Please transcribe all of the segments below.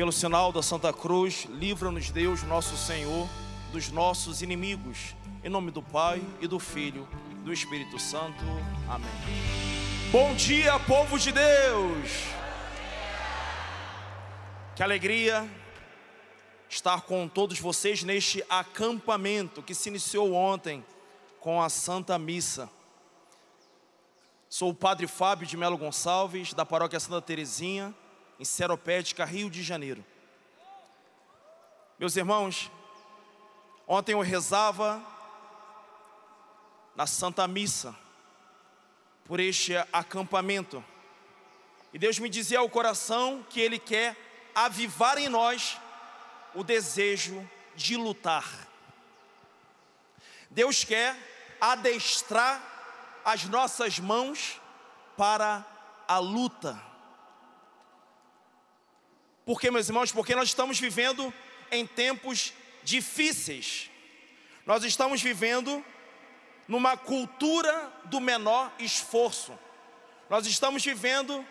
Pelo sinal da Santa Cruz, livra-nos Deus, nosso Senhor, dos nossos inimigos. Em nome do Pai e do Filho, do Espírito Santo. Amém. Bom dia, povo de Deus. Que alegria estar com todos vocês neste acampamento que se iniciou ontem com a Santa Missa. Sou o Padre Fábio de Melo Gonçalves, da Paróquia Santa Terezinha, em Seropédica, Rio de Janeiro. Meus irmãos, ontem eu rezava na Santa Missa por este acampamento. E Deus me dizia ao coração que Ele quer avivar em nós o desejo de lutar. Deus quer adestrar as nossas mãos para a luta. Por que, meus irmãos? Porque nós estamos vivendo em tempos difíceis. Nós estamos vivendo numa cultura do menor esforço. Nós estamos vivendo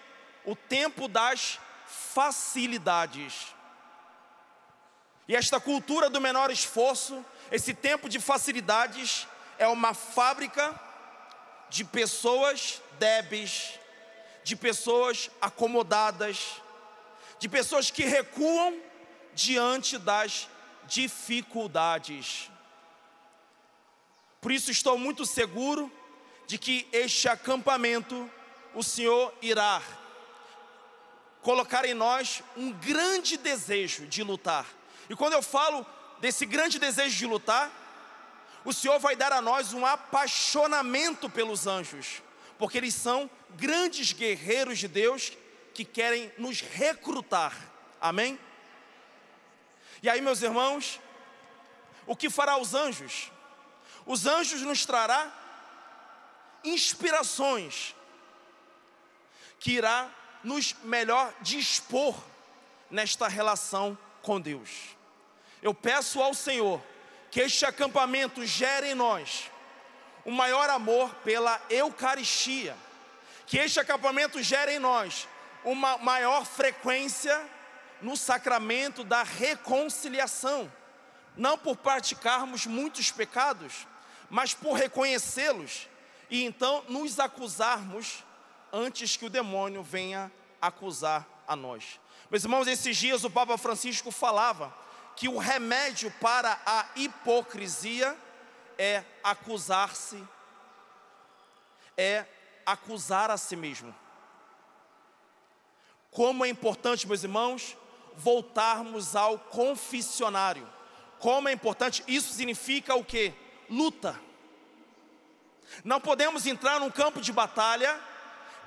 o tempo das facilidades. E esta cultura do menor esforço, esse tempo de facilidades, é uma fábrica de pessoas débeis, de pessoas acomodadas, de pessoas que recuam diante das dificuldades. Por isso estou muito seguro de que este acampamento o Senhor irá colocar em nós um grande desejo de lutar. E quando eu falo desse grande desejo de lutar, o Senhor vai dar a nós um apaixonamento pelos anjos, porque eles são grandes guerreiros de Deus que querem nos recrutar. Amém? E aí, meus irmãos, o que fará os anjos? Os anjos nos trará inspirações que irá nos melhor dispor nesta relação com Deus. Eu peço ao Senhor que este acampamento gere em nós o maior amor pela Eucaristia, que este acampamento gere em nós uma maior frequência no sacramento da reconciliação, não por praticarmos muitos pecados, mas por reconhecê-los e então nos acusarmos antes que o demônio venha acusar a nós. Meus irmãos, esses dias o Papa Francisco falava que o remédio para a hipocrisia é acusar-se, é acusar a si mesmo. Como é importante, meus irmãos, voltarmos ao confessionário. Como é importante, isso significa o que? Luta. Não podemos entrar num campo de batalha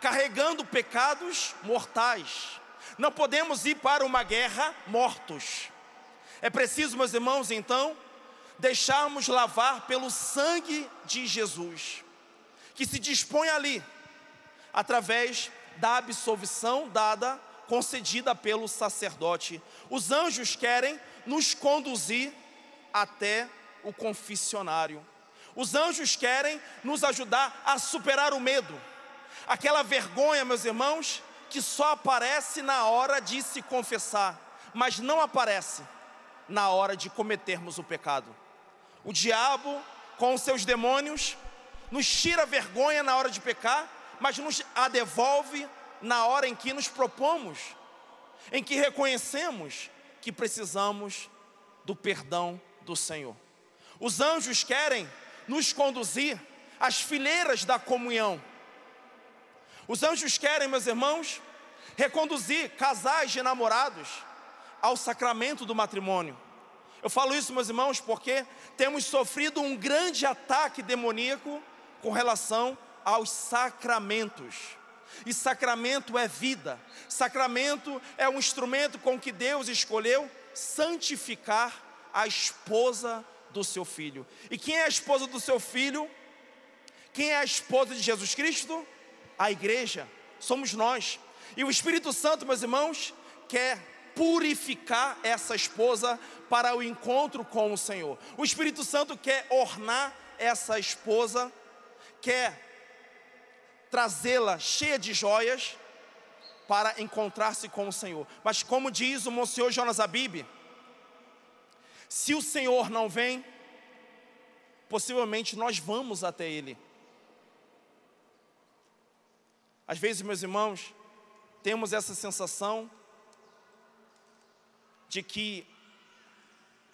carregando pecados mortais. Não podemos ir para uma guerra mortos. É preciso, meus irmãos, então, deixarmos lavar pelo sangue de Jesus, que se dispõe ali, através da absolvição dada, concedida pelo sacerdote. Os anjos querem nos conduzir até o confessionário. Os anjos querem nos ajudar a superar o medo, aquela vergonha, meus irmãos, que só aparece na hora de se confessar, mas não aparece na hora de cometermos o pecado. O diabo, com os seus demônios, nos tira vergonha na hora de pecar, mas nos a devolve na hora em que nos propomos, em que reconhecemos que precisamos do perdão do Senhor. Os anjos querem nos conduzir às fileiras da comunhão. Os anjos querem, meus irmãos, reconduzir casais de namorados ao sacramento do matrimônio. Eu falo isso, meus irmãos, porque temos sofrido um grande ataque demoníaco com relação aos sacramentos. E sacramento é vida. Sacramento é um instrumento com que Deus escolheu santificar a esposa do seu filho. E quem é a esposa do seu filho? Quem é a esposa de Jesus Cristo? A igreja. Somos nós. E o Espírito Santo, meus irmãos, quer purificar essa esposa para o encontro com o Senhor. O Espírito Santo quer ornar essa esposa, quer trazê-la cheia de joias para encontrar-se com o Senhor. Mas como diz o Monsenhor Jonas Abib, se o Senhor não vem, possivelmente nós vamos até Ele. Às vezes, meus irmãos, temos essa sensação de que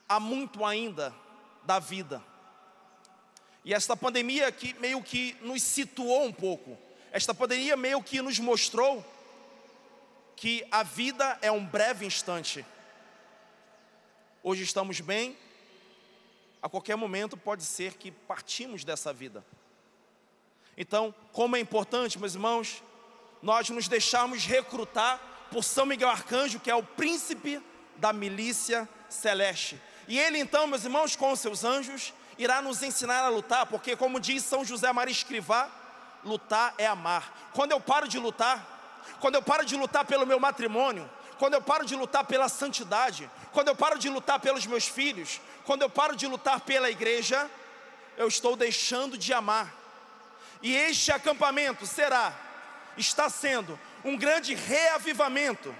há muito ainda da vida. E esta pandemia que meio que nos situou um pouco. Esta pandemia meio que nos mostrou que a vida é um breve instante. Hoje estamos bem, a qualquer momento pode ser que partimos dessa vida. Então, como é importante, meus irmãos, nós nos deixarmos recrutar por São Miguel Arcanjo, que é o príncipe da milícia celeste. E ele então, meus irmãos, com os seus anjos, irá nos ensinar a lutar, porque como diz São José Maria Escrivá, lutar é amar. Quando eu paro de lutar, quando eu paro de lutar pelo meu matrimônio, quando eu paro de lutar pela santidade, quando eu paro de lutar pelos meus filhos, quando eu paro de lutar pela igreja, eu estou deixando de amar. E este acampamento será, está sendo, um grande reavivamento.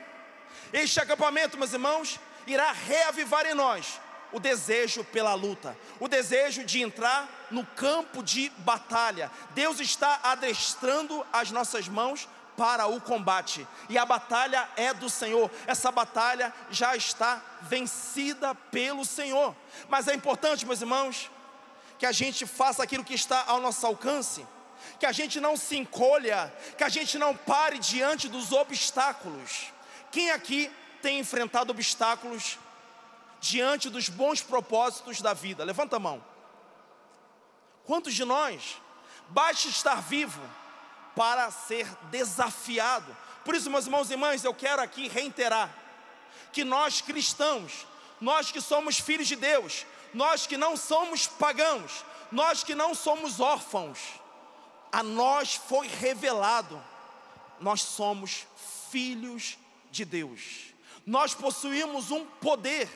Este acampamento, meus irmãos, irá reavivar em nós o desejo pela luta, o desejo de entrar no campo de batalha. Deus está adestrando as nossas mãos para o combate, e a batalha é do Senhor. Essa batalha já está vencida pelo Senhor. Mas é importante, meus irmãos, que a gente faça aquilo que está ao nosso alcance, que a gente não se encolha, que a gente não pare diante dos obstáculos. Quem aqui tem enfrentado obstáculos diante dos bons propósitos da vida? Levanta a mão. Quantos de nós basta estar vivo para ser desafiado? Por isso, meus irmãos e irmãs, eu quero aqui reiterar que nós cristãos, nós que somos filhos de Deus, nós que não somos pagãos, nós que não somos órfãos, a nós foi revelado, nós somos filhos de Deus, nós possuímos um poder,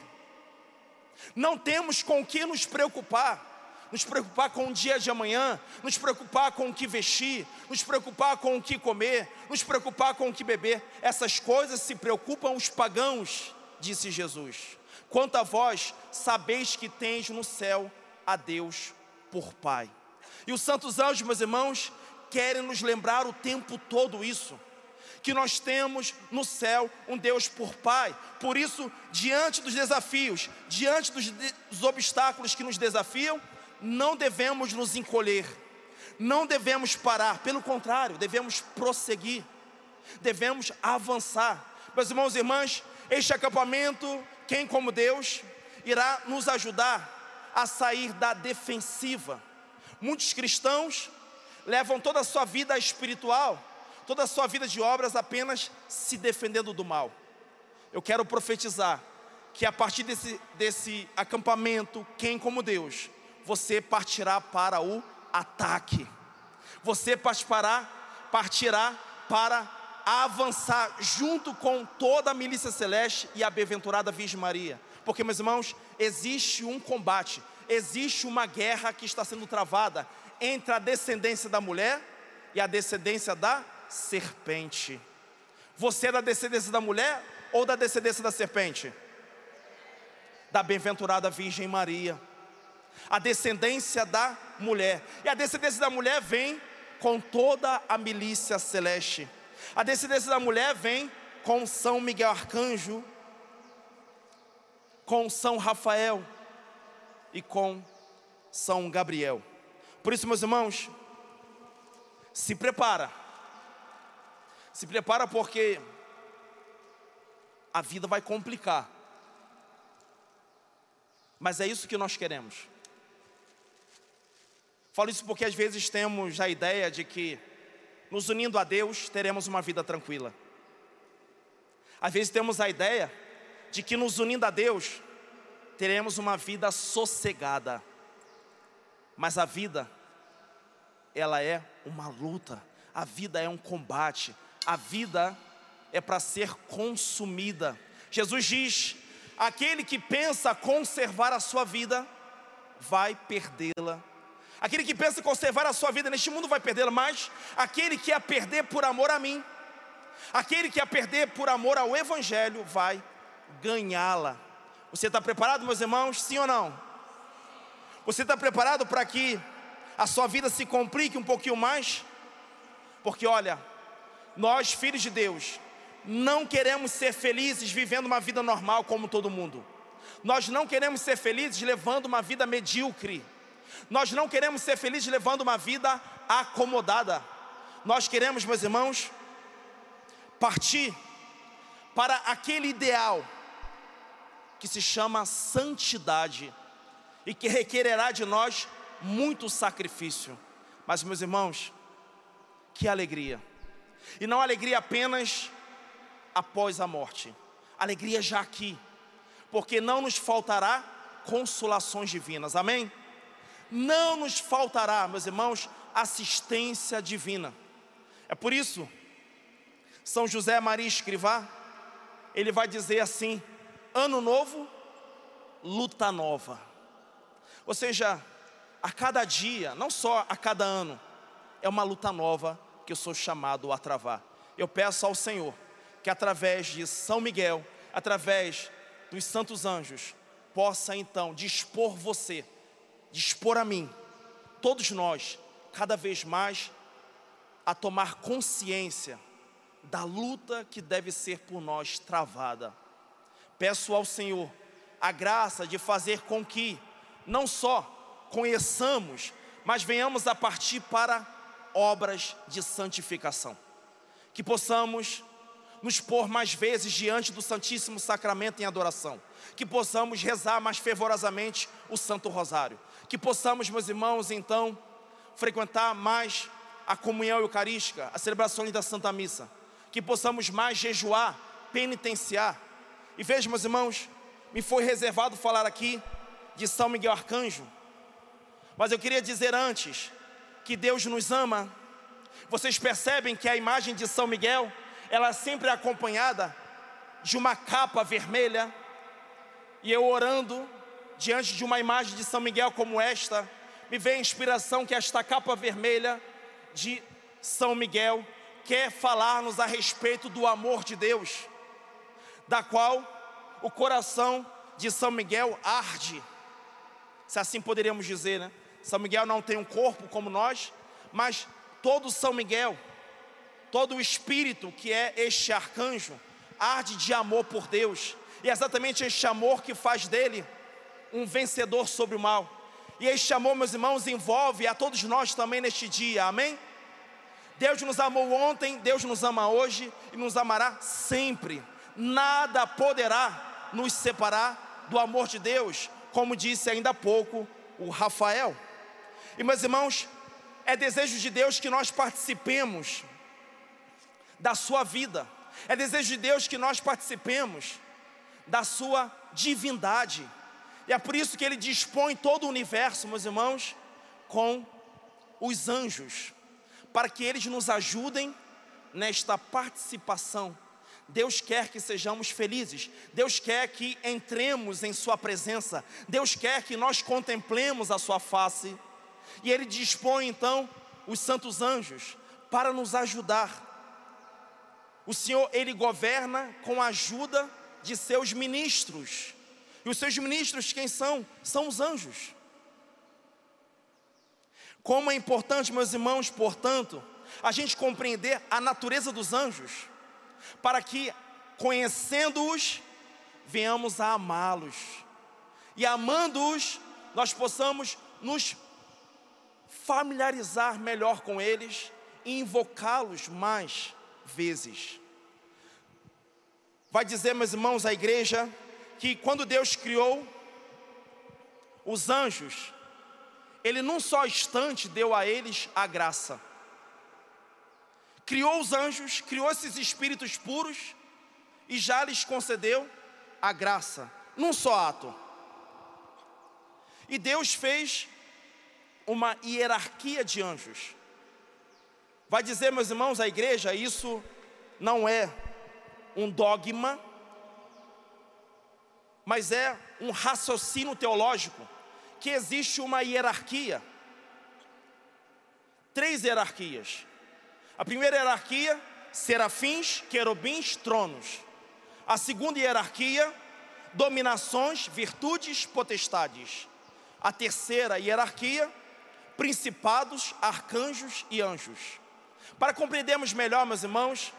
não temos com o que nos preocupar, nos preocupar com o dia de amanhã, nos preocupar com o que vestir, nos preocupar com o que comer, nos preocupar com o que beber. Essas coisas se preocupam os pagãos, disse Jesus. Quanto a vós, sabeis que tens no céu a Deus por Pai. E os santos anjos, meus irmãos, querem nos lembrar o tempo todo isso que nós temos no céu um Deus por Pai. Por isso, diante dos desafios, diante dos, dos obstáculos que nos desafiam, não devemos nos encolher, não devemos parar, pelo contrário, devemos prosseguir, devemos avançar. Meus irmãos e irmãs, este acampamento, quem como Deus, irá nos ajudar a sair da defensiva. Muitos cristãos levam toda a sua vida espiritual toda a sua vida de obras apenas se defendendo do mal. Eu quero profetizar que a partir desse, desse acampamento, quem como Deus, você partirá para o ataque. Você partirá, partirá para avançar junto com toda a milícia celeste e a bem-aventurada Virgem Maria. Porque, meus irmãos, existe um combate, existe uma guerra que está sendo travada entre a descendência da mulher e a descendência da serpente. Você é da descendência da mulher ou da descendência da serpente? Da bem-aventurada Virgem Maria. A descendência da mulher. E a descendência da mulher vem com toda a milícia celeste. A descendência da mulher vem com São Miguel Arcanjo, com São Rafael e com São Gabriel. Por isso, meus irmãos, se prepara se prepara porque a vida vai complicar. Mas é isso que nós queremos. Falo isso porque às vezes temos a ideia de que nos unindo a Deus teremos uma vida tranquila. Às vezes temos a ideia de que nos unindo a Deus teremos uma vida sossegada. Mas a vida ela é uma luta, a vida é um combate, a vida é para ser consumida. Jesus diz: aquele que pensa conservar a sua vida, vai perdê-la. Aquele que pensa conservar a sua vida neste mundo vai perdê-la, mas aquele que a perder por amor a mim, Aquele que a perder por amor ao Evangelho vai ganhá-la. Você está preparado, meus irmãos? Sim ou não? Você está preparado para que a sua vida se complique um pouquinho mais? Porque olha, nós, filhos de Deus, não queremos ser felizes vivendo uma vida normal como todo mundo. Nós não queremos ser felizes levando uma vida medíocre. Nós não queremos ser felizes levando uma vida acomodada. Nós queremos, meus irmãos, partir para aquele ideal que se chama santidade e que requererá de nós muito sacrifício. Mas, meus irmãos, que alegria! E não alegria apenas após a morte, alegria já aqui, porque não nos faltará consolações divinas, amém? Não nos faltará, meus irmãos, assistência divina. É por isso, São José Maria Escrivá, ele vai dizer assim: ano novo, luta nova. Ou seja, a cada dia, não só a cada ano, é uma luta nova que eu sou chamado a travar. Eu peço ao Senhor que através de São Miguel, através dos santos anjos, possa então dispor você, dispor a mim, todos nós, cada vez mais a tomar consciência da luta que deve ser por nós travada. Peço ao Senhor a graça de fazer com que não só conheçamos, mas venhamos a partir para obras de santificação. Que possamos nos pôr mais vezes diante do Santíssimo Sacramento em adoração. Que possamos rezar mais fervorosamente o Santo Rosário. Que possamos, meus irmãos, então, frequentar mais a comunhão eucarística, a celebração da Santa Missa. Que possamos mais jejuar, penitenciar. E veja, meus irmãos, me foi reservado falar aqui de São Miguel Arcanjo. Mas eu queria dizer antes que Deus nos ama. Vocês percebem que a imagem de São Miguel, ela sempre é acompanhada de uma capa vermelha. E eu orando diante de uma imagem de São Miguel como esta, me vem a inspiração que esta capa vermelha de São Miguel quer falar-nos a respeito do amor de Deus, da qual o coração de São Miguel arde, se assim poderíamos dizer, né? São Miguel não tem um corpo como nós, mas todo São Miguel, todo o espírito que é este arcanjo, arde de amor por Deus, e é exatamente este amor que faz dele um vencedor sobre o mal. E este amor, meus irmãos, envolve a todos nós também neste dia, amém? Deus nos amou ontem, Deus nos ama hoje e nos amará sempre. Nada poderá nos separar do amor de Deus, como disse ainda há pouco o Rafael. E meus irmãos, é desejo de Deus que nós participemos da sua vida, é desejo de Deus que nós participemos da sua divindade, e é por isso que Ele dispõe todo o universo, meus irmãos, com os anjos, para que eles nos ajudem nesta participação. Deus quer que sejamos felizes, Deus quer que entremos em Sua presença, Deus quer que nós contemplemos a Sua face. E ele dispõe então os santos anjos para nos ajudar. O Senhor, ele governa com a ajuda de seus ministros. E os seus ministros, quem são? São os anjos. Como é importante, meus irmãos, portanto, a gente compreender a natureza dos anjos, para que, conhecendo-os, venhamos a amá-los, e amando-os, nós possamos nos familiarizar melhor com eles e invocá-los mais vezes. Vai dizer, meus irmãos, a igreja, que quando Deus criou os anjos, Ele num só instante deu a eles a graça. Criou os anjos, criou esses espíritos puros e já lhes concedeu a graça, num só ato. E Deus fez uma hierarquia de anjos. Vai dizer, meus irmãos, a igreja, isso não é um dogma, mas é um raciocínio teológico, que existe uma hierarquia. Três hierarquias. A primeira hierarquia serafins, querubins, tronos. A segunda hierarquia, dominações, virtudes, potestades. A terceira hierarquia, principados, arcanjos e anjos. Para compreendermos melhor, meus irmãos,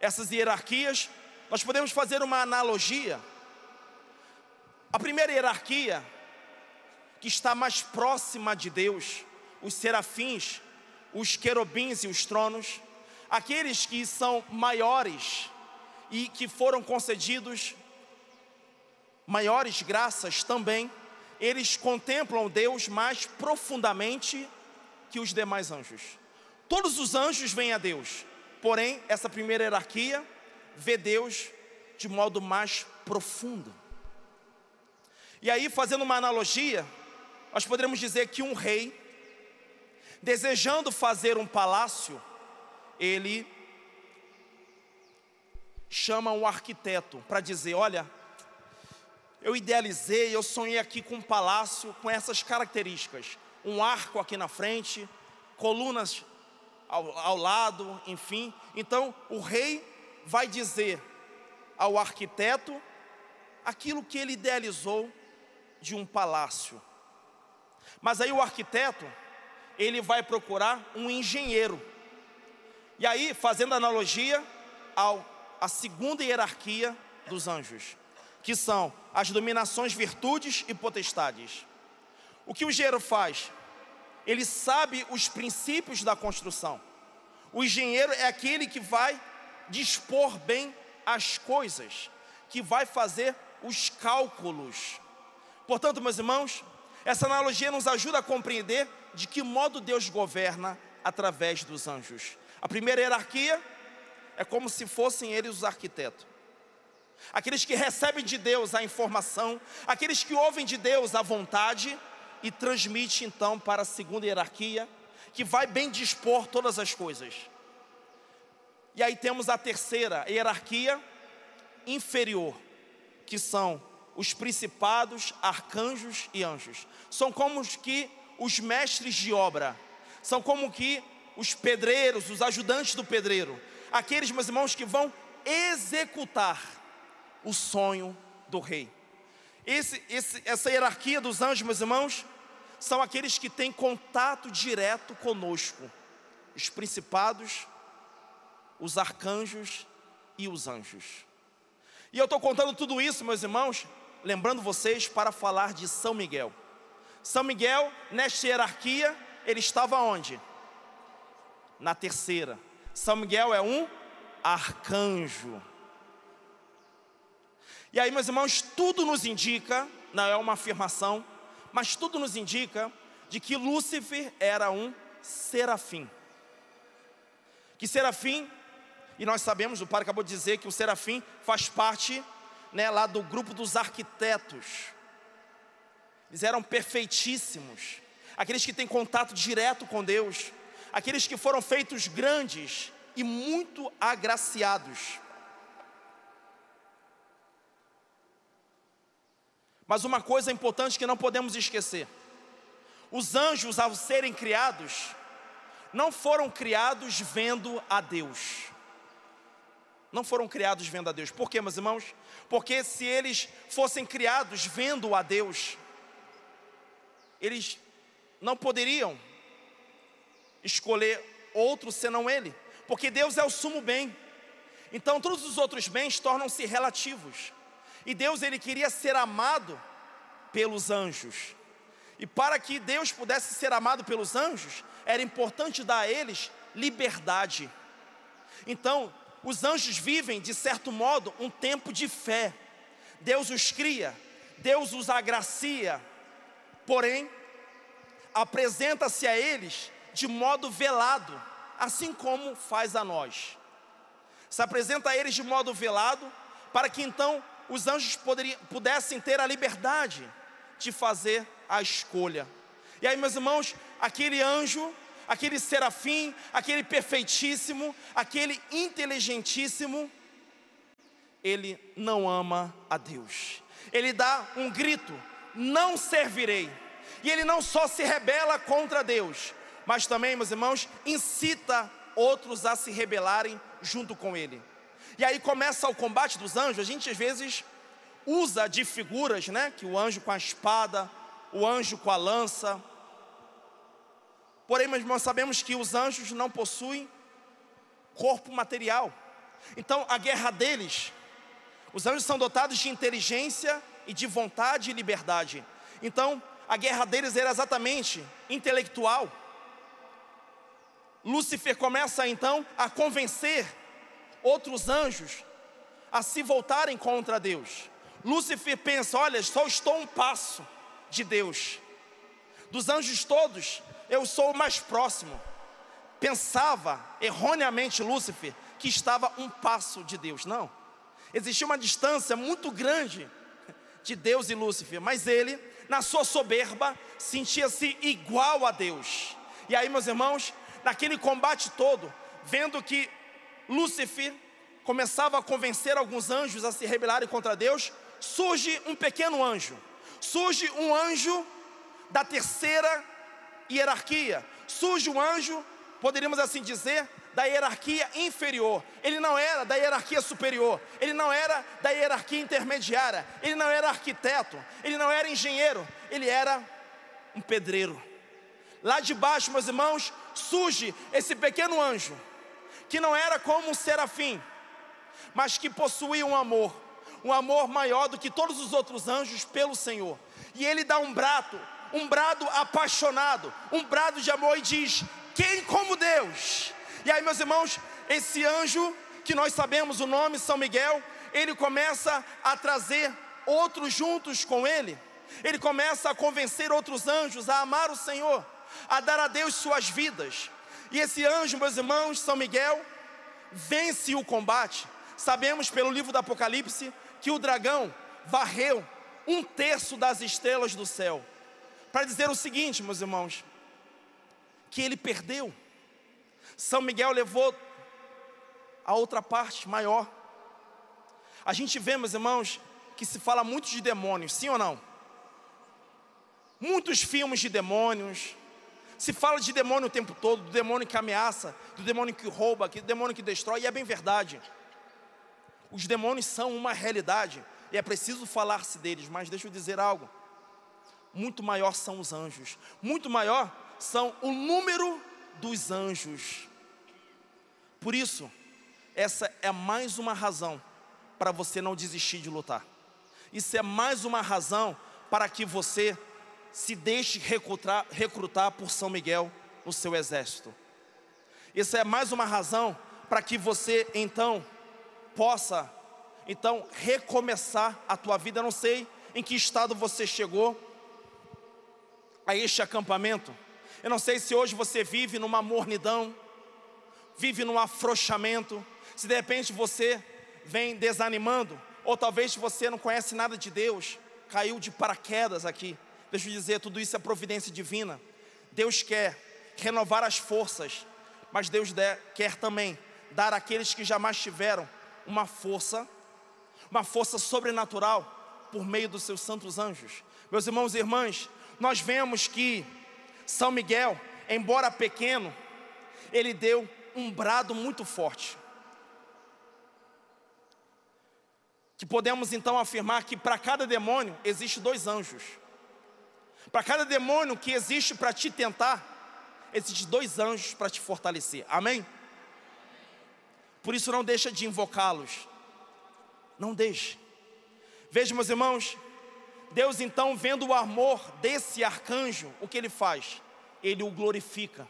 essas hierarquias, nós podemos fazer uma analogia. A primeira hierarquia, que está mais próxima de Deus, os serafins, os querubins e os tronos, aqueles que são maiores e que foram concedidos maiores graças também, eles contemplam Deus mais profundamente que os demais anjos. Todos os anjos vêm a Deus, porém, essa primeira hierarquia vê Deus de modo mais profundo. E aí, fazendo uma analogia, nós poderíamos dizer que um rei, desejando fazer um palácio, ele chama um arquiteto para dizer: Olha, eu idealizei, eu sonhei aqui com um palácio com essas características: um arco aqui na frente, colunas ao, ao lado, enfim. Então o rei vai dizer ao arquiteto aquilo que ele idealizou de um palácio. Mas aí o arquiteto, ele vai procurar um engenheiro. E aí, fazendo analogia ao a segunda hierarquia dos anjos, que são as dominações, virtudes e potestades. O que o engenheiro faz? Ele sabe os princípios da construção. O engenheiro é aquele que vai dispor bem as coisas, que vai fazer os cálculos. Portanto, meus irmãos, essa analogia nos ajuda a compreender de que modo Deus governa através dos anjos. A primeira hierarquia é como se fossem eles os arquitetos. Aqueles que recebem de Deus a informação, aqueles que ouvem de Deus a vontade e transmite então para a segunda hierarquia, que vai bem dispor todas as coisas. E aí temos a terceira hierarquia inferior, que são os principados, arcanjos e anjos. São como que os mestres de obra, são como que os pedreiros, os ajudantes do pedreiro, aqueles, meus irmãos, que vão executar o sonho do rei. Esse, esse, essa hierarquia dos anjos, meus irmãos, são aqueles que têm contato direto conosco, os principados, os arcanjos e os anjos. E eu estou contando tudo isso, meus irmãos, lembrando vocês para falar de São Miguel. São Miguel, nesta hierarquia, ele estava onde? Na terceira. São Miguel é um arcanjo. E aí, meus irmãos, tudo nos indica, não é uma afirmação, mas tudo nos indica de que Lúcifer era um serafim. Que serafim, e nós sabemos, o pai acabou de dizer que o serafim faz parte né, lá do grupo dos arquitetos. Eles eram perfeitíssimos, aqueles que têm contato direto com Deus, aqueles que foram feitos grandes e muito agraciados. Mas uma coisa importante que não podemos esquecer: os anjos, ao serem criados, não foram criados vendo a Deus. Não foram criados vendo a Deus. Por quê, meus irmãos? Porque se eles fossem criados vendo a Deus, eles não poderiam escolher outro senão Ele, porque Deus é o sumo bem. Então todos os outros bens tornam-se relativos. E Deus ele queria ser amado pelos anjos. E para que Deus pudesse ser amado pelos anjos, era importante dar a eles liberdade. Então, os anjos vivem, de certo modo, um tempo de fé. Deus os cria, Deus os agracia, porém, apresenta-se a eles de modo velado, assim como faz a nós. Se apresenta a eles de modo velado, para que então os anjos poderiam, pudessem ter a liberdade de fazer a escolha. E aí, meus irmãos, aquele anjo, aquele serafim, aquele perfeitíssimo, aquele inteligentíssimo, ele não ama a Deus. Ele dá um grito: não servirei. E ele não só se rebela contra Deus, mas também, meus irmãos, incita outros a se rebelarem junto com ele. E aí começa o combate dos anjos. A gente às vezes usa de figuras, né? Que o anjo com a espada, o anjo com a lança. Porém, nós sabemos que os anjos não possuem corpo material. Então, a guerra deles, os anjos são dotados de inteligência e de vontade e liberdade. Então, a guerra deles era exatamente intelectual. Lúcifer começa então a convencer outros anjos a se voltarem contra Deus. Lúcifer pensa: olha, só estou um passo de Deus. Dos anjos todos, eu sou o mais próximo. Pensava erroneamente Lúcifer que estava um passo de Deus. Não. Existia uma distância muito grande de Deus e Lúcifer, mas ele, na sua soberba, sentia-se igual a Deus. E aí, meus irmãos, naquele combate todo, vendo que Lúcifer começava a convencer alguns anjos a se rebelarem contra Deus, surge um pequeno anjo, surge um anjo da terceira hierarquia, surge um anjo, poderíamos assim dizer, da hierarquia inferior, ele não era da hierarquia superior, ele não era da hierarquia intermediária, ele não era arquiteto, ele não era engenheiro, ele era um pedreiro. Lá de baixo, meus irmãos, surge esse pequeno anjo, que não era como um serafim, mas que possuía um amor, um amor maior do que todos os outros anjos pelo Senhor. E ele dá um brado, um brado apaixonado, um brado de amor e diz: Quem como Deus? E aí, meus irmãos, esse anjo, que nós sabemos o nome, São Miguel, ele começa a trazer outros juntos com ele. Ele começa a convencer outros anjos a amar o Senhor, a dar a Deus suas vidas. E esse anjo, meus irmãos, São Miguel, vence o combate. Sabemos pelo livro do Apocalipse que o dragão varreu um terço das estrelas do céu. Para dizer o seguinte, meus irmãos, que ele perdeu. São Miguel levou a outra parte maior. A gente vê, meus irmãos, que se fala muito de demônios, sim ou não? Muitos filmes de demônios. Se fala de demônio o tempo todo, do demônio que ameaça, do demônio que rouba, do demônio que destrói, e é bem verdade. Os demônios são uma realidade e é preciso falar-se deles, mas deixa eu dizer algo. Muito maior são os anjos, muito maior são o número dos anjos. Por isso, essa é mais uma razão para você não desistir de lutar. Isso é mais uma razão para que você se deixe recrutar, recrutar por São Miguel no seu exército. Isso é mais uma razão para que você então possa então recomeçar a tua vida. Eu não sei em que estado você chegou a este acampamento. Eu não sei se hoje você vive numa mornidão, vive num afrouxamento, se de repente você vem desanimando, ou talvez você não conhece nada de Deus, caiu de paraquedas aqui. Deixa eu dizer, tudo isso é providência divina. Deus quer renovar as forças, mas Deus quer também dar àqueles que jamais tiveram uma força, uma força sobrenatural por meio dos seus santos anjos. Meus irmãos e irmãs, nós vemos que São Miguel, embora pequeno, ele deu um brado muito forte. Que podemos então afirmar que para cada demônio existe dois anjos. Para cada demônio que existe para te tentar, existem dois anjos para te fortalecer. Amém? Por isso não deixa de invocá-los. Não deixe. Veja, meus irmãos, Deus então vendo o amor desse arcanjo, o que ele faz? Ele o glorifica.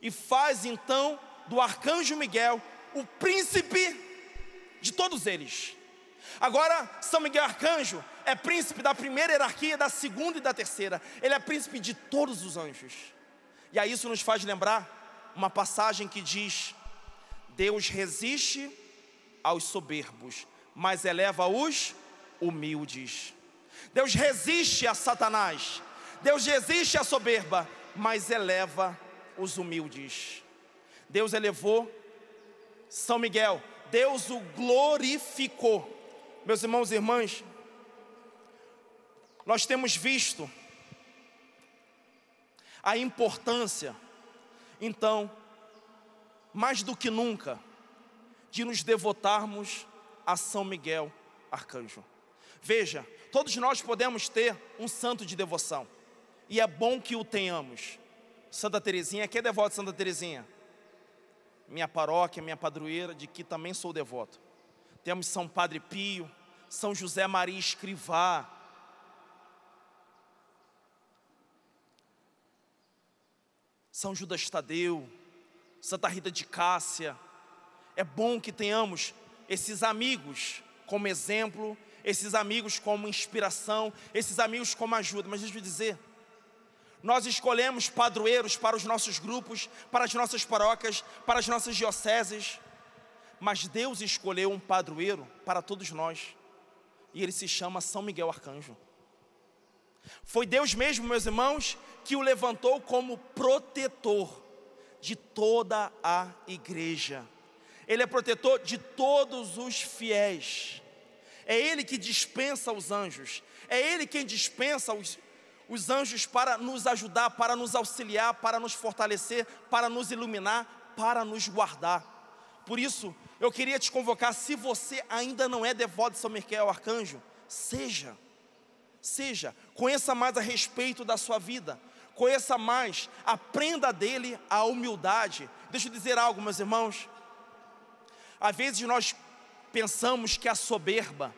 E faz então do arcanjo Miguel o príncipe de todos eles. Agora, São Miguel Arcanjo é príncipe da primeira hierarquia, da segunda e da terceira. Ele é príncipe de todos os anjos. E aí isso nos faz lembrar uma passagem que diz: Deus resiste aos soberbos, mas eleva os humildes. Deus resiste a Satanás. Deus resiste à soberba, mas eleva os humildes. Deus elevou São Miguel, Deus o glorificou. Meus irmãos e irmãs, nós temos visto a importância, então, mais do que nunca, de nos devotarmos a São Miguel Arcanjo. Veja, todos nós podemos ter um santo de devoção, e é bom que o tenhamos. Santa Terezinha, quem é devoto de Santa Terezinha? Minha paróquia, minha padroeira, de que também sou devoto. Temos São Padre Pio, São José Maria Escrivá, São Judas Tadeu, Santa Rita de Cássia. É bom que tenhamos esses amigos como exemplo, esses amigos como inspiração, esses amigos como ajuda. Mas deixa eu dizer, nós escolhemos padroeiros para os nossos grupos, para as nossas paróquias, para as nossas dioceses, mas Deus escolheu um padroeiro para todos nós, e ele se chama São Miguel Arcanjo. Foi Deus mesmo, meus irmãos, que o levantou como protetor de toda a igreja. Ele é protetor de todos os fiéis. É Ele que dispensa os anjos. É Ele quem dispensa os, os anjos para nos ajudar, para nos auxiliar, para nos fortalecer, para nos iluminar, para nos guardar. Por isso, eu queria te convocar, se você ainda não é devoto de São Miquel Arcanjo, seja seja, conheça mais a respeito da sua vida, conheça mais, aprenda dele a humildade. Deixa eu dizer algo, meus irmãos. Às vezes nós pensamos que a soberba,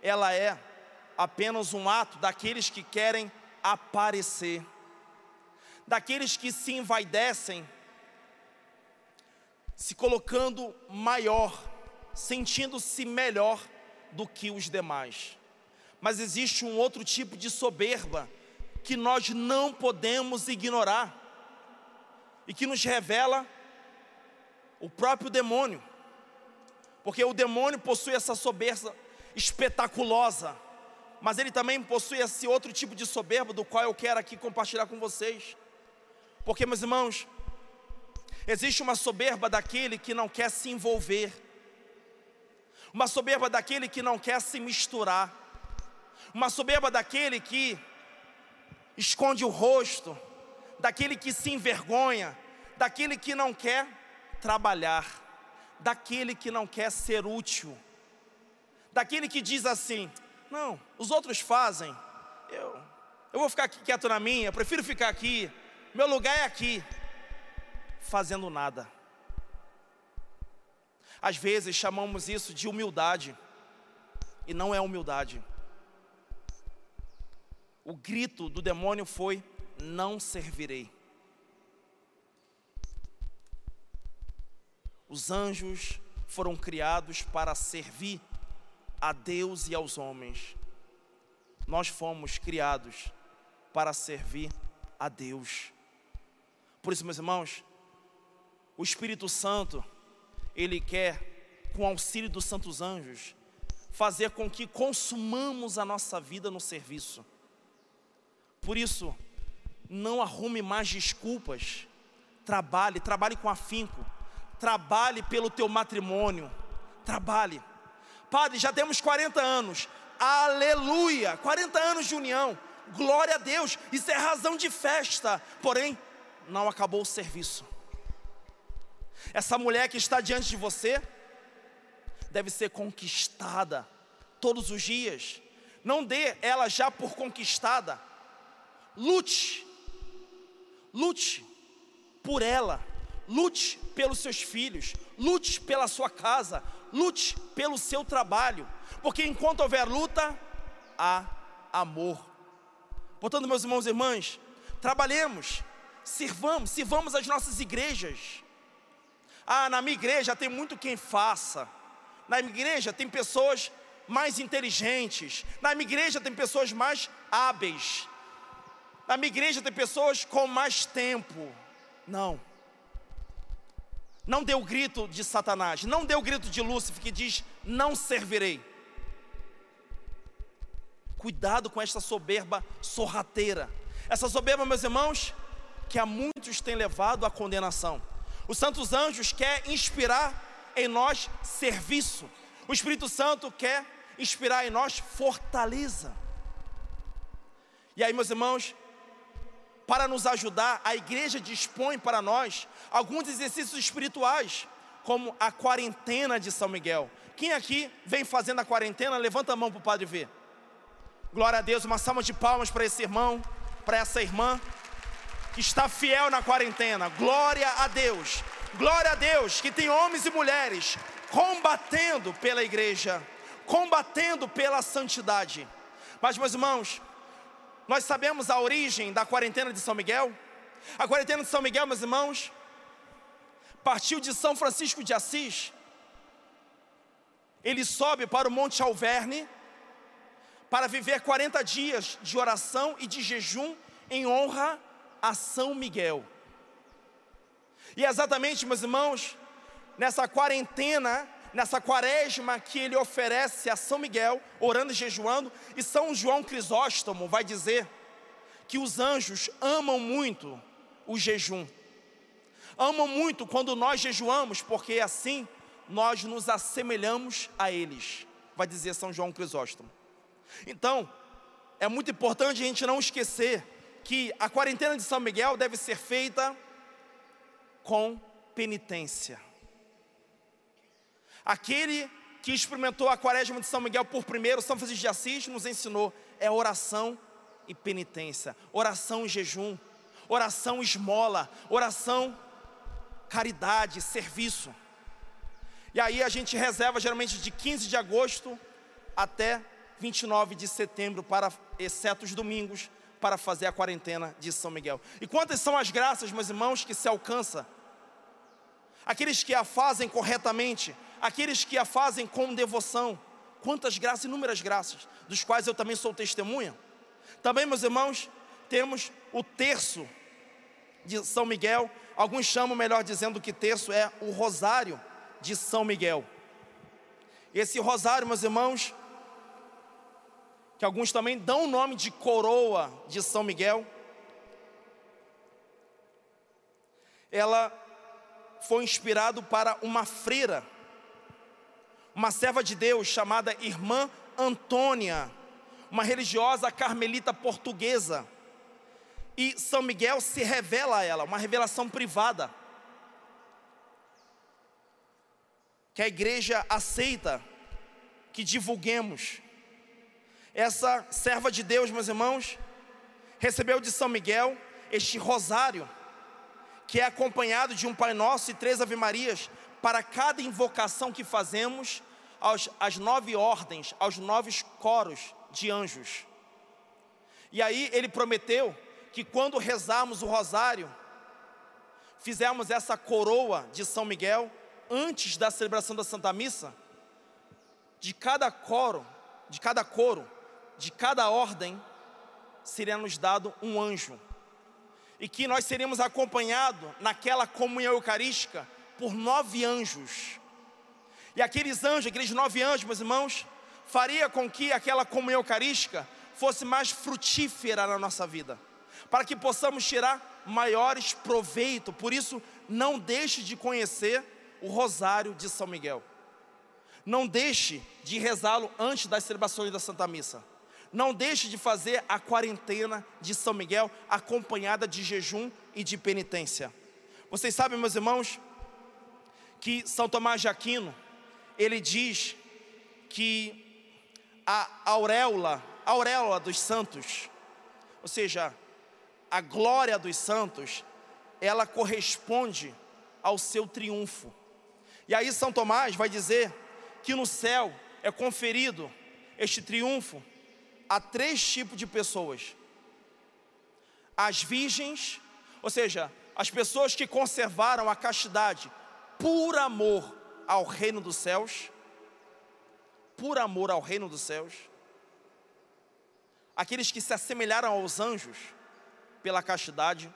ela é apenas um ato daqueles que querem aparecer, daqueles que se envaidecem, se colocando maior, sentindo-se melhor do que os demais. Mas existe um outro tipo de soberba que nós não podemos ignorar e que nos revela o próprio demônio, porque o demônio possui essa soberba espetaculosa, mas ele também possui esse outro tipo de soberba do qual eu quero aqui compartilhar com vocês, porque meus irmãos, existe uma soberba daquele que não quer se envolver, uma soberba daquele que não quer se misturar, uma soberba daquele que esconde o rosto, daquele que se envergonha, daquele que não quer trabalhar, daquele que não quer ser útil, daquele que diz assim: não, os outros fazem, eu, eu vou ficar quieto na minha, prefiro ficar aqui, meu lugar é aqui, fazendo nada. Às vezes chamamos isso de humildade, e não é humildade. O grito do demônio foi: Não servirei. Os anjos foram criados para servir a Deus e aos homens. Nós fomos criados para servir a Deus. Por isso, meus irmãos, o Espírito Santo, ele quer, com auxílio dos santos anjos, fazer com que consumamos a nossa vida no serviço. Por isso, não arrume mais desculpas. Trabalhe, trabalhe com afinco. Trabalhe pelo teu matrimônio. Trabalhe. Padre, já temos 40 anos. Aleluia! 40 anos de união. Glória a Deus. Isso é razão de festa. Porém, não acabou o serviço. Essa mulher que está diante de você deve ser conquistada todos os dias. Não dê ela já por conquistada Lute, lute por ela, lute pelos seus filhos, lute pela sua casa, lute pelo seu trabalho, porque enquanto houver luta, há amor. Portanto, meus irmãos e irmãs, trabalhemos, sirvamos, sirvamos as nossas igrejas. Ah, na minha igreja tem muito quem faça. Na minha igreja tem pessoas mais inteligentes. Na minha igreja tem pessoas mais hábeis. Na minha igreja tem pessoas com mais tempo. Não. Não deu o grito de Satanás, não deu o grito de Lúcifer que diz: Não servirei. Cuidado com esta soberba sorrateira. Essa soberba, meus irmãos, que a muitos tem levado à condenação. Os santos anjos quer inspirar em nós serviço. O Espírito Santo quer inspirar em nós fortaleza. E aí, meus irmãos, para nos ajudar, a igreja dispõe para nós alguns exercícios espirituais, como a quarentena de São Miguel. Quem aqui vem fazendo a quarentena, levanta a mão para o padre ver. Glória a Deus, uma salva de palmas para esse irmão, para essa irmã que está fiel na quarentena. Glória a Deus. Glória a Deus que tem homens e mulheres combatendo pela igreja, combatendo pela santidade. Mas, meus irmãos, nós sabemos a origem da quarentena de São Miguel? A quarentena de São Miguel, meus irmãos, partiu de São Francisco de Assis. Ele sobe para o Monte Alverne para viver 40 dias de oração e de jejum em honra a São Miguel. E é exatamente, meus irmãos, nessa quarentena, nessa quaresma que ele oferece a São Miguel, orando e jejuando, e São João Crisóstomo vai dizer que os anjos amam muito o jejum. Amam muito quando nós jejuamos, porque assim nós nos assemelhamos a eles, vai dizer São João Crisóstomo. Então, é muito importante a gente não esquecer que a quarentena de São Miguel deve ser feita com penitência. Aquele que experimentou a quaresma de São Miguel por primeiro, São Francisco de Assis, nos ensinou, é oração e penitência, oração e jejum, oração esmola, oração caridade, serviço. E aí a gente reserva geralmente de 15 de agosto até 29 de setembro, para, exceto os domingos, para fazer a quarentena de São Miguel. E quantas são as graças, meus irmãos, que se alcança? Aqueles que a fazem corretamente, aqueles que a fazem com devoção. Quantas graças, inúmeras graças, dos quais eu também sou testemunha. Também, meus irmãos, temos o terço de São Miguel. Alguns chamam, melhor dizendo, que terço é o rosário de São Miguel. Esse rosário, meus irmãos, que alguns também dão o nome de coroa de São Miguel, ela foi inspirado para uma freira, uma serva de Deus chamada Irmã Antônia, uma religiosa carmelita portuguesa. E São Miguel se revela a ela, uma revelação privada. Que a igreja aceita que divulguemos essa serva de Deus, meus irmãos, recebeu de São Miguel este rosário, que é acompanhado de um Pai Nosso e três Ave Marias, para cada invocação que fazemos aos, às nove ordens, aos nove coros de anjos. E aí ele prometeu que quando rezarmos o rosário, fizermos essa coroa de São Miguel, antes da celebração da Santa Missa, de cada coro, de cada coro, de cada ordem seria nos dado um anjo. E que nós seríamos acompanhados naquela comunhão eucarística por nove anjos. E aqueles anjos, aqueles nove anjos, meus irmãos, faria com que aquela comunhão eucarística fosse mais frutífera na nossa vida, para que possamos tirar maiores proveito. Por isso, não deixe de conhecer o rosário de São Miguel. Não deixe de rezá-lo antes das celebrações da Santa Missa não deixe de fazer a quarentena de São Miguel, acompanhada de jejum e de penitência. Vocês sabem, meus irmãos, que São Tomás de Aquino, ele diz que a auréola, a auréola dos santos, ou seja, a glória dos santos, ela corresponde ao seu triunfo. E aí São Tomás vai dizer que no céu é conferido este triunfo há três tipos de pessoas: as virgens, ou seja, as pessoas que conservaram a castidade por amor ao reino dos céus, por amor ao reino dos céus, aqueles que se assemelharam aos anjos pela castidade,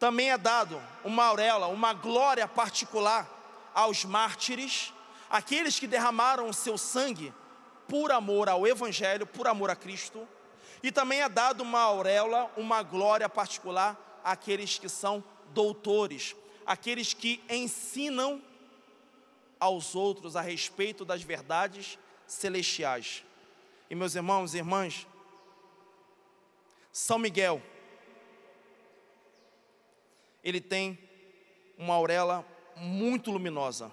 também é dado uma auréola, uma glória particular aos mártires, aqueles que derramaram o seu sangue por amor ao Evangelho, por amor a Cristo, e também é dado uma auréola, uma glória particular àqueles que são doutores, aqueles que ensinam aos outros a respeito das verdades celestiais. E meus irmãos e irmãs, São Miguel ele tem uma auréola muito luminosa.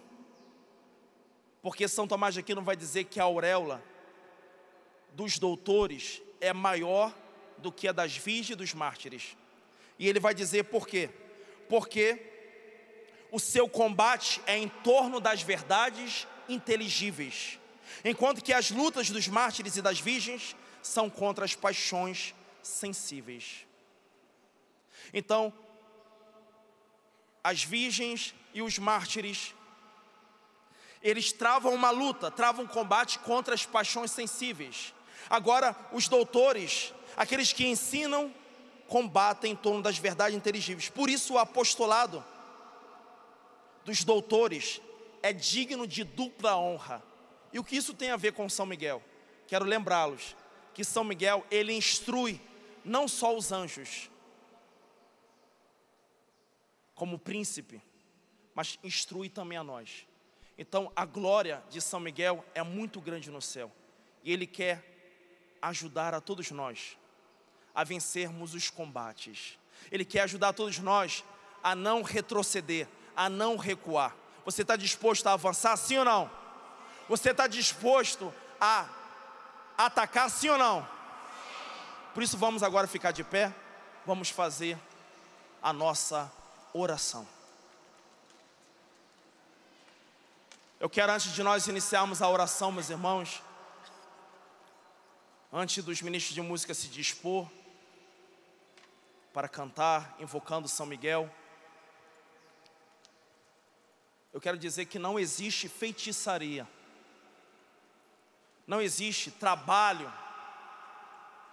Porque São Tomás de Aquino vai dizer que a auréola dos doutores é maior do que a das virgens e dos mártires. E ele vai dizer por quê? Porque o seu combate é em torno das verdades inteligíveis, enquanto que as lutas dos mártires e das virgens são contra as paixões sensíveis. Então, as virgens e os mártires, eles travam uma luta, travam um combate contra as paixões sensíveis. Agora, os doutores, aqueles que ensinam, combatem em torno das verdades inteligíveis. Por isso, o apostolado dos doutores é digno de dupla honra. E o que isso tem a ver com São Miguel? Quero lembrá-los que São Miguel, ele instrui não só os anjos, como príncipe, mas instrui também a nós. Então, a glória de São Miguel é muito grande no céu, e ele quer ajudar a todos nós a vencermos os combates. Ele quer ajudar todos nós a não retroceder, a não recuar. Você está disposto a avançar, sim ou não? Você está disposto a atacar, sim ou não? Por isso, vamos agora ficar de pé, vamos fazer a nossa oração. Eu quero, antes de nós iniciarmos a oração, meus irmãos, antes dos ministros de música se dispor para cantar, invocando São Miguel, eu quero dizer que não existe feitiçaria, não existe trabalho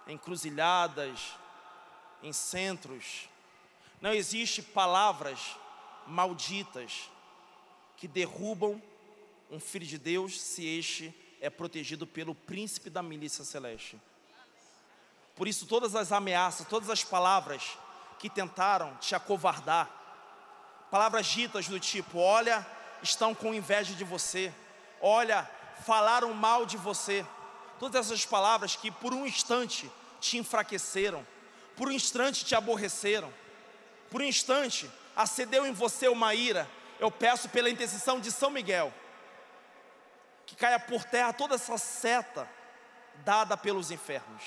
em cruzilhadas, em centros, não existe palavras malditas que derrubam um filho de Deus se este é protegido pelo príncipe da milícia celeste. Por isso, todas as ameaças, todas as palavras que tentaram te acovardar, palavras ditas do tipo: olha, estão com inveja de você, olha, falaram mal de você, todas essas palavras que por um instante te enfraqueceram, por um instante te aborreceram, por um instante acendeu em você uma ira, eu peço pela intercessão de São Miguel, que caia por terra toda essa seta dada pelos infernos,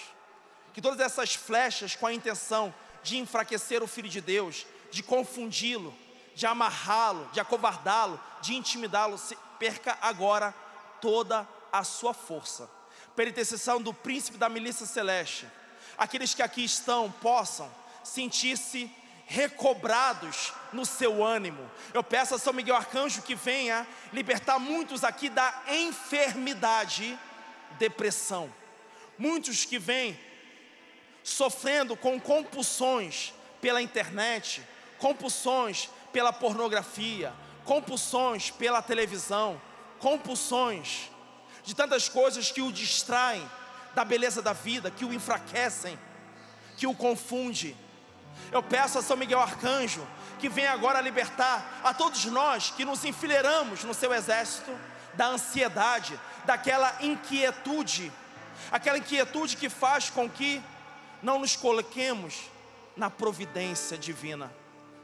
que todas essas flechas com a intenção de enfraquecer o Filho de Deus, de confundi-lo, de amarrá-lo, de acovardá-lo, de intimidá-lo, perca agora toda a sua força. Pela intercessão do príncipe da milícia celeste, aqueles que aqui estão possam sentir-se recobrados no seu ânimo. Eu peço a São Miguel Arcanjo que venha libertar muitos aqui da enfermidade, depressão. Muitos que vêm sofrendo com compulsões pela internet, compulsões pela pornografia, compulsões pela televisão, compulsões de tantas coisas que o distraem da beleza da vida, que o enfraquecem, que o confunde. Eu peço a São Miguel Arcanjo que venha agora libertar a todos nós que nos enfileiramos no seu exército da ansiedade, daquela inquietude, aquela inquietude que faz com que não nos coloquemos na providência divina.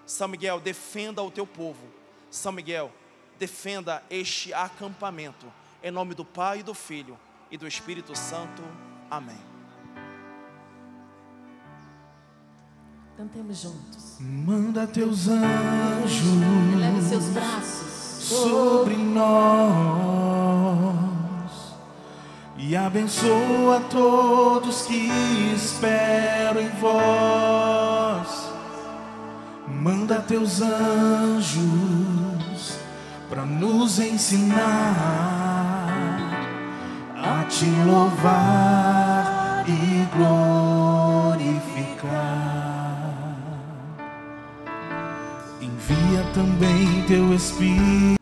São Miguel, defenda o teu povo. São Miguel, defenda este acampamento. Em nome do Pai, do Filho e do Espírito Santo. Amém. Cantemos juntos. Manda teus anjos. Eleve seus braços sobre nós e abençoa todos que esperam em vós. Manda teus anjos para nos ensinar a te louvar Envia também teu Espírito